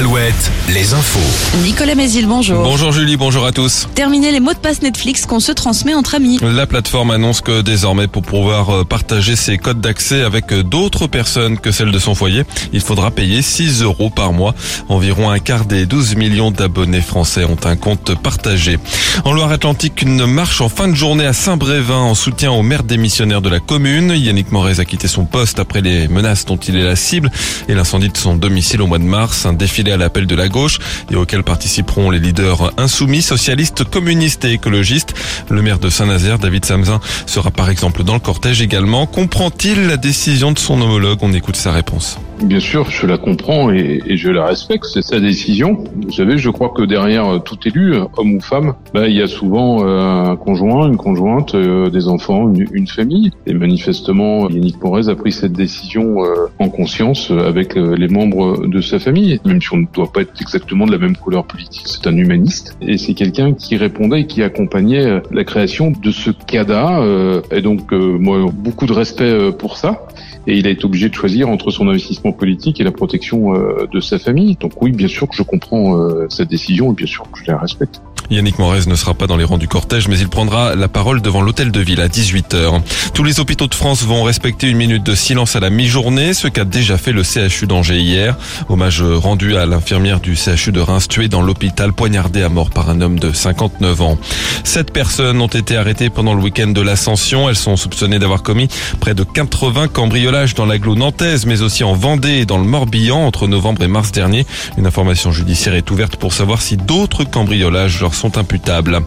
Alouette, les infos. Nicolas Mézil, bonjour. Bonjour Julie, bonjour à tous. Terminez les mots de passe Netflix qu'on se transmet entre amis. La plateforme annonce que désormais pour pouvoir euh, partager ses codes d'accès avec euh, d'autres personnes que celles de son foyer, il faudra payer 6 euros par mois. Environ un quart des 12 millions d'abonnés français ont un compte partagé. En Loire-Atlantique, une marche en fin de journée à Saint-Brévin en soutien au maire démissionnaire de la commune. Yannick Morez a quitté son poste après les menaces dont il est la cible et l'incendie de son domicile au mois de mars. Un défilé à l'appel de la gauche et auquel participeront les leaders insoumis, socialistes, communistes et écologistes. Le maire de Saint-Nazaire, David Samzin, sera par exemple dans le cortège également. Comprend-il la décision de son homologue? On écoute sa réponse. Bien sûr, je la comprends et, et, je la respecte. C'est sa décision. Vous savez, je crois que derrière tout élu, homme ou femme, bah, il y a souvent euh, un conjoint, une conjointe, euh, des enfants, une, une, famille. Et manifestement, Yannick Morez a pris cette décision euh, en conscience avec les membres de sa famille. Même si on ne doit pas être exactement de la même couleur politique, c'est un humaniste. Et c'est quelqu'un qui répondait et qui accompagnait la création de ce CADA. et donc, moi, beaucoup de respect pour ça et il a été obligé de choisir entre son investissement politique et la protection euh, de sa famille. Donc oui, bien sûr que je comprends euh, cette décision et bien sûr que je la respecte. Yannick Morez ne sera pas dans les rangs du cortège, mais il prendra la parole devant l'hôtel de ville à 18h. Tous les hôpitaux de France vont respecter une minute de silence à la mi-journée, ce qu'a déjà fait le CHU d'Angers hier. Hommage rendu à l'infirmière du CHU de Reims tuée dans l'hôpital poignardée à mort par un homme de 59 ans. Sept personnes ont été arrêtées pendant le week-end de l'Ascension. Elles sont soupçonnées d'avoir commis près de 80 cambriolages dans l'agglo nantaise, mais aussi en Vendée et dans le Morbihan entre novembre et mars dernier. Une information judiciaire est ouverte pour savoir si d'autres cambriolages leur sont imputables.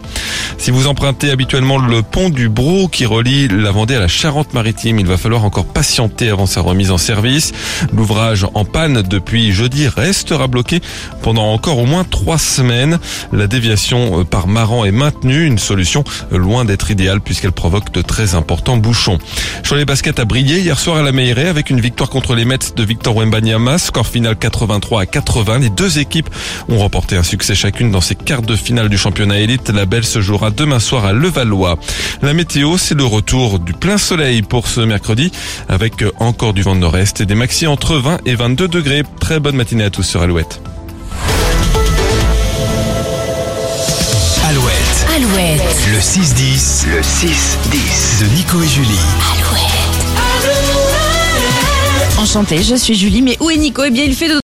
Si vous empruntez habituellement le pont du Brou qui relie la Vendée à la Charente-Maritime, il va falloir encore patienter avant sa remise en service. L'ouvrage en panne depuis jeudi restera bloqué pendant encore au moins trois semaines. La déviation par Maran est maintenue, une solution loin d'être idéale puisqu'elle provoque de très importants bouchons. Sur les baskets a brillé hier soir à la Meilleray avec une victoire contre les Mets de Victor Wembanyama, score final 83 à 80. Les deux équipes ont remporté un succès chacune dans ces quarts de finale du championnat élite. La belle se jouera demain soir à Levallois. La météo, c'est le retour du plein soleil pour ce mercredi avec encore du vent de nord-est et des maxi entre 20 et 22 degrés. Très bonne matinée à tous sur Alouette. Alouette. Alouette. Le 6-10. Le 6-10. De Nico et Julie. Alouette. Enchantée, je suis Julie, mais où est Nico? Eh bien, il fait de